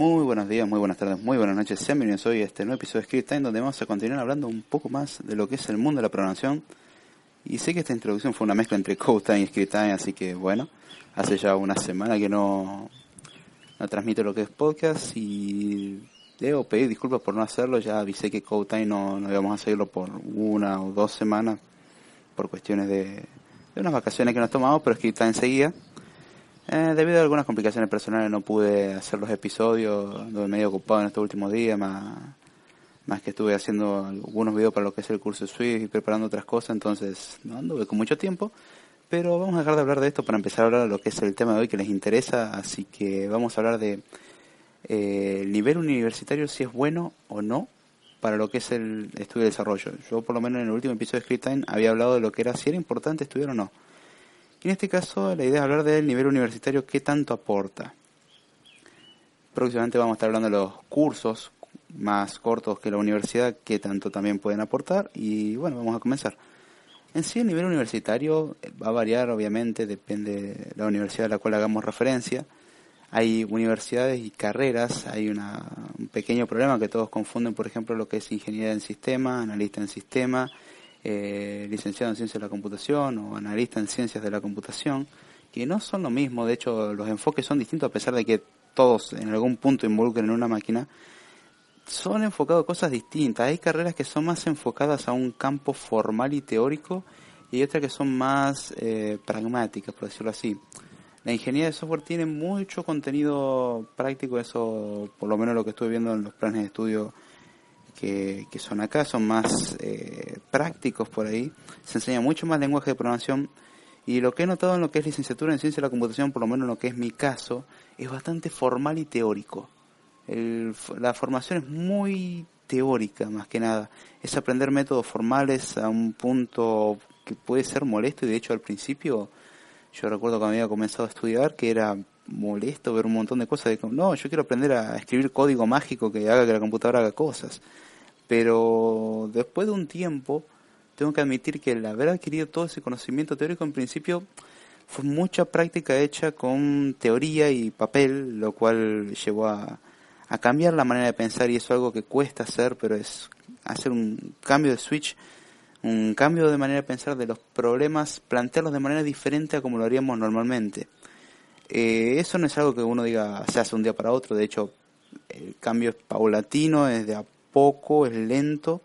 Muy buenos días, muy buenas tardes, muy buenas noches. Sean bienvenidos hoy a este nuevo episodio de Script Time donde vamos a continuar hablando un poco más de lo que es el mundo de la programación. Y sé que esta introducción fue una mezcla entre Code Time y Script Time, así que bueno, hace ya una semana que no, no transmito lo que es podcast y debo pedir disculpas por no hacerlo. Ya avisé que Code Time no, no íbamos a seguirlo por una o dos semanas por cuestiones de, de unas vacaciones que nos tomamos, pero Script Time seguía. Eh, debido a algunas complicaciones personales no pude hacer los episodios, anduve medio ocupado en estos últimos días, más, más que estuve haciendo algunos videos para lo que es el curso de Swift y preparando otras cosas, entonces no anduve con mucho tiempo. Pero vamos a dejar de hablar de esto para empezar a hablar de lo que es el tema de hoy que les interesa, así que vamos a hablar de eh, el nivel universitario, si es bueno o no para lo que es el estudio y desarrollo. Yo por lo menos en el último episodio de Script Time había hablado de lo que era si era importante estudiar o no. Y en este caso la idea es hablar del nivel universitario, qué tanto aporta. Próximamente vamos a estar hablando de los cursos más cortos que la universidad, qué tanto también pueden aportar. Y bueno, vamos a comenzar. En sí el nivel universitario va a variar, obviamente, depende de la universidad a la cual hagamos referencia. Hay universidades y carreras, hay una, un pequeño problema que todos confunden, por ejemplo, lo que es ingeniería en sistema, analista en sistema, eh, licenciado en ciencias de la computación o analista en ciencias de la computación, que no son lo mismo, de hecho los enfoques son distintos a pesar de que todos en algún punto involucren en una máquina, son enfocados a cosas distintas. Hay carreras que son más enfocadas a un campo formal y teórico y hay otras que son más eh, pragmáticas, por decirlo así. La ingeniería de software tiene mucho contenido práctico, eso por lo menos lo que estuve viendo en los planes de estudio que, son acá, son más eh, prácticos por ahí, se enseña mucho más lenguaje de programación y lo que he notado en lo que es licenciatura en ciencia de la computación, por lo menos en lo que es mi caso, es bastante formal y teórico. la formación es muy teórica más que nada, es aprender métodos formales a un punto que puede ser molesto y de hecho al principio yo recuerdo cuando había comenzado a estudiar que era molesto ver un montón de cosas de no, yo quiero aprender a escribir código mágico que haga que la computadora haga cosas pero después de un tiempo tengo que admitir que el haber adquirido todo ese conocimiento teórico en principio fue mucha práctica hecha con teoría y papel, lo cual llevó a, cambiar la manera de pensar y eso es algo que cuesta hacer, pero es hacer un cambio de switch, un cambio de manera de pensar de los problemas, plantearlos de manera diferente a como lo haríamos normalmente. Eh, eso no es algo que uno diga se hace un día para otro, de hecho el cambio es paulatino, es de a poco, es lento,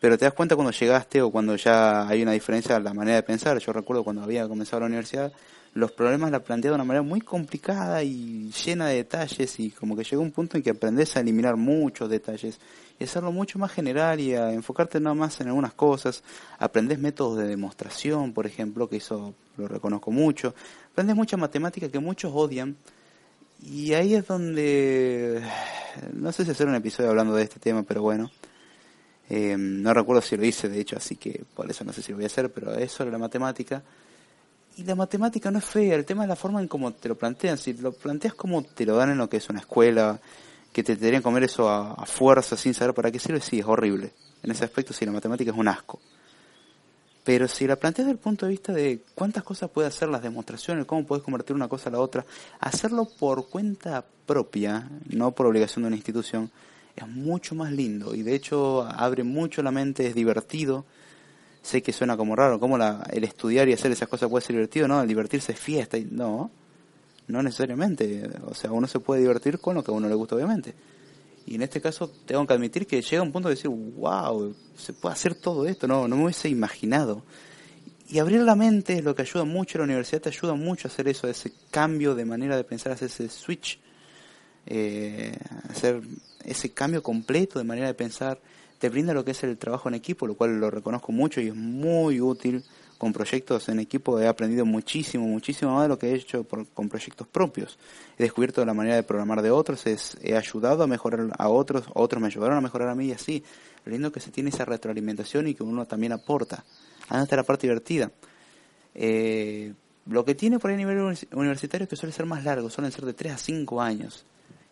pero te das cuenta cuando llegaste o cuando ya hay una diferencia en la manera de pensar. Yo recuerdo cuando había comenzado la universidad, los problemas la planteaba de una manera muy complicada y llena de detalles y como que llegó un punto en que aprendes a eliminar muchos detalles y hacerlo mucho más general y a enfocarte nada más en algunas cosas. Aprendes métodos de demostración, por ejemplo, que eso lo reconozco mucho. Aprendes mucha matemática que muchos odian y ahí es donde, no sé si hacer un episodio hablando de este tema, pero bueno, eh, no recuerdo si lo hice de hecho, así que por eso no sé si lo voy a hacer, pero es sobre la matemática. Y la matemática no es fea, el tema es la forma en cómo te lo plantean. Si lo planteas como te lo dan en lo que es una escuela, que te deberían comer eso a, a fuerza sin saber para qué sirve, sí, es horrible. En ese aspecto, sí, la matemática es un asco. Pero si la planteas desde el punto de vista de cuántas cosas puede hacer las demostraciones, cómo puedes convertir una cosa a la otra, hacerlo por cuenta propia, no por obligación de una institución, es mucho más lindo y de hecho abre mucho la mente, es divertido. Sé que suena como raro, como la, el estudiar y hacer esas cosas puede ser divertido, no, el divertirse es fiesta, y no, no necesariamente, o sea, uno se puede divertir con lo que a uno le gusta obviamente. Y en este caso tengo que admitir que llega un punto de decir, wow, se puede hacer todo esto, no, no me hubiese imaginado. Y abrir la mente es lo que ayuda mucho, la universidad te ayuda mucho a hacer eso, ese cambio de manera de pensar, hacer ese switch, eh, hacer ese cambio completo de manera de pensar, te brinda lo que es el trabajo en equipo, lo cual lo reconozco mucho y es muy útil con proyectos en equipo he aprendido muchísimo, muchísimo más de lo que he hecho con proyectos propios. He descubierto la manera de programar de otros, he ayudado a mejorar a otros, otros me ayudaron a mejorar a mí y así. Lo lindo que se tiene esa retroalimentación y que uno también aporta. Ahí está la parte divertida. Eh, lo que tiene por ahí a nivel universitario es que suele ser más largo, suelen ser de 3 a 5 años.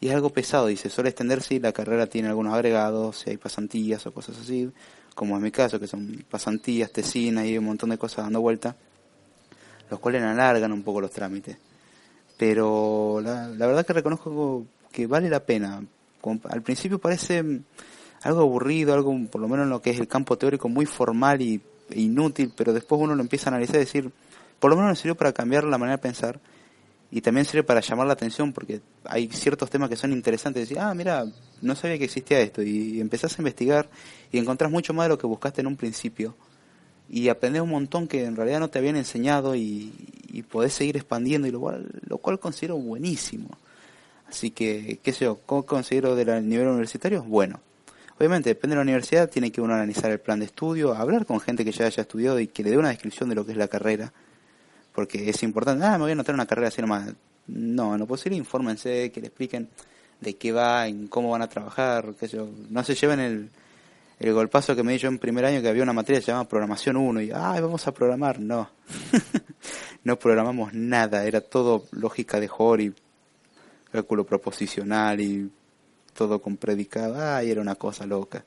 Y es algo pesado, dice, suele extenderse si la carrera tiene algunos agregados, si hay pasantías o cosas así como en mi caso, que son pasantías, tesinas y un montón de cosas dando vuelta, los cuales alargan un poco los trámites. Pero la, verdad que reconozco que vale la pena. Al principio parece algo aburrido, algo por lo menos en lo que es el campo teórico muy formal y e inútil, pero después uno lo empieza a analizar y decir, por lo menos me sirvió para cambiar la manera de pensar y también sirve para llamar la atención porque hay ciertos temas que son interesantes. Decir, ah, mira, no sabía que existía esto. Y, empezás a investigar y encontrás mucho más de lo que buscaste en un principio. Y aprendés un montón que en realidad no te habían enseñado y, podés seguir expandiendo, y lo cual, lo cual considero buenísimo. Así que, qué sé yo, ¿cómo considero del nivel universitario? Bueno, obviamente depende de la universidad, tiene que uno analizar el plan de estudio, hablar con gente que ya haya estudiado y que le dé una descripción de lo que es la carrera porque es importante, ah, me voy a anotar una carrera así nomás. No, no posible, infórmense, que le expliquen de qué va, en cómo van a trabajar, que yo, no se lleven el, el golpazo que me di yo en primer año que había una materia que se llama programación 1 y, ay, vamos a programar, no. no programamos nada, era todo lógica de y cálculo proposicional y todo con predicado, ay, era una cosa loca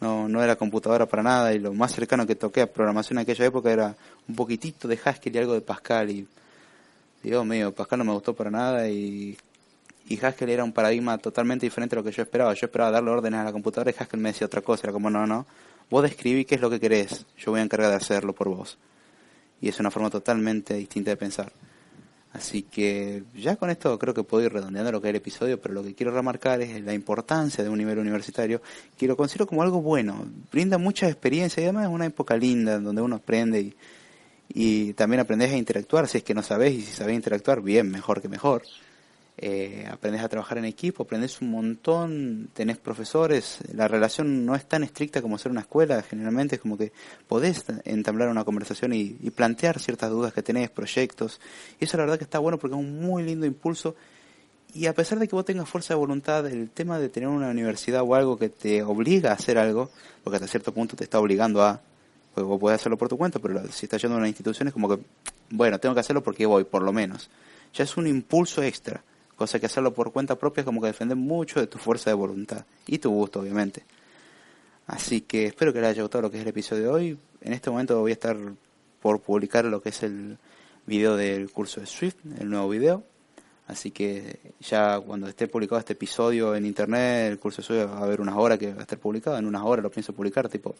no, no era computadora para nada y lo más cercano que toqué a programación en aquella época era un poquitito de Haskell y algo de Pascal y Dios mío, Pascal no me gustó para nada y, Haskell era un paradigma totalmente diferente a lo que yo esperaba. Yo esperaba darle órdenes a la computadora y Haskell me decía otra cosa, era como no, no, vos describí qué es lo que querés, yo voy a encargar de hacerlo por vos. Y es una forma totalmente distinta de pensar. Así que ya con esto creo que puedo ir redondeando lo que es el episodio, pero lo que quiero remarcar es la importancia de un nivel universitario, que lo considero como algo bueno. Brinda mucha experiencia y además es una época linda donde uno aprende y, y también aprendes a interactuar. Si es que no sabes y si sabes interactuar, bien, mejor que mejor eh, aprendes a trabajar en equipo, aprendes un montón, tenés profesores, la relación no es tan estricta como ser una escuela, generalmente es como que podés entablar una conversación y, plantear ciertas dudas que tenés, proyectos, y eso la verdad que está bueno porque es un muy lindo impulso, y a pesar de que vos tengas fuerza de voluntad, el tema de tener una universidad o algo que te obliga a hacer algo, porque hasta cierto punto te está obligando a, pues vos podés hacerlo por tu cuenta, pero si estás yendo a una institución es como que, bueno, tengo que hacerlo porque voy, por lo menos. Ya es un impulso extra cosa que hacerlo por cuenta propia es como que defender mucho de tu fuerza de voluntad y tu gusto, obviamente. Así que espero que les haya gustado lo que es el episodio de hoy. En este momento voy a estar por publicar lo que es el video del curso de Swift, el nuevo video. Así que ya cuando esté publicado este episodio en internet, el curso de va a haber unas horas que va a estar publicado. En unas horas lo pienso publicar, tipo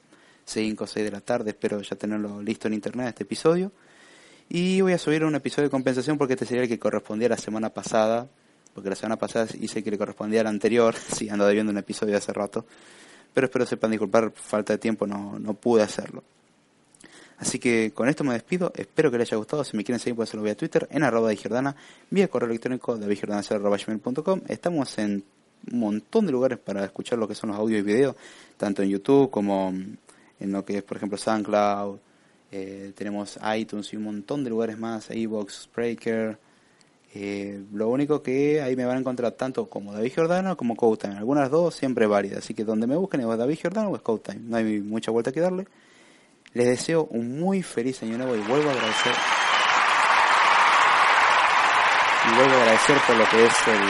5 o 6 de la tarde. Espero ya tenerlo listo en internet este episodio. Y voy a subir un episodio de compensación porque este sería el que correspondía a la semana pasada porque la semana pasada hice que le correspondía al anterior, sí, ando debiendo un episodio hace rato, pero espero sepan disculpar, falta de tiempo no, no pude hacerlo. Así que con esto me despido, espero que les haya gustado, si me quieren seguir pueden hacerlo vía Twitter, en arroba de vía correo electrónico davidgiordana.com, estamos en un montón de lugares para escuchar lo que son los audios y videos, tanto en YouTube como en lo que es por ejemplo SoundCloud, eh, tenemos iTunes y un montón de lugares más, iVoox, Spreaker, eh, lo único que ahí me van a encontrar tanto como David Giordano como Time Algunas dos siempre válidas. Así que donde me busquen es David Giordano o es Time No hay mucha vuelta que darle. Les deseo un muy feliz año nuevo y vuelvo a agradecer. Y vuelvo a agradecer por lo que es el.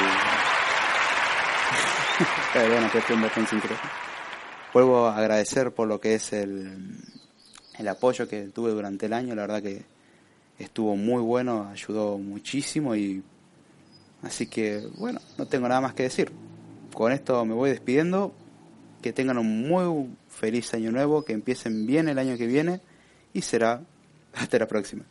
que un botón sin Vuelvo a agradecer por lo que es el, el apoyo que tuve durante el año. La verdad que estuvo muy bueno, ayudó muchísimo y así que bueno, no tengo nada más que decir. Con esto me voy despidiendo, que tengan un muy feliz año nuevo, que empiecen bien el año que viene y será hasta la próxima.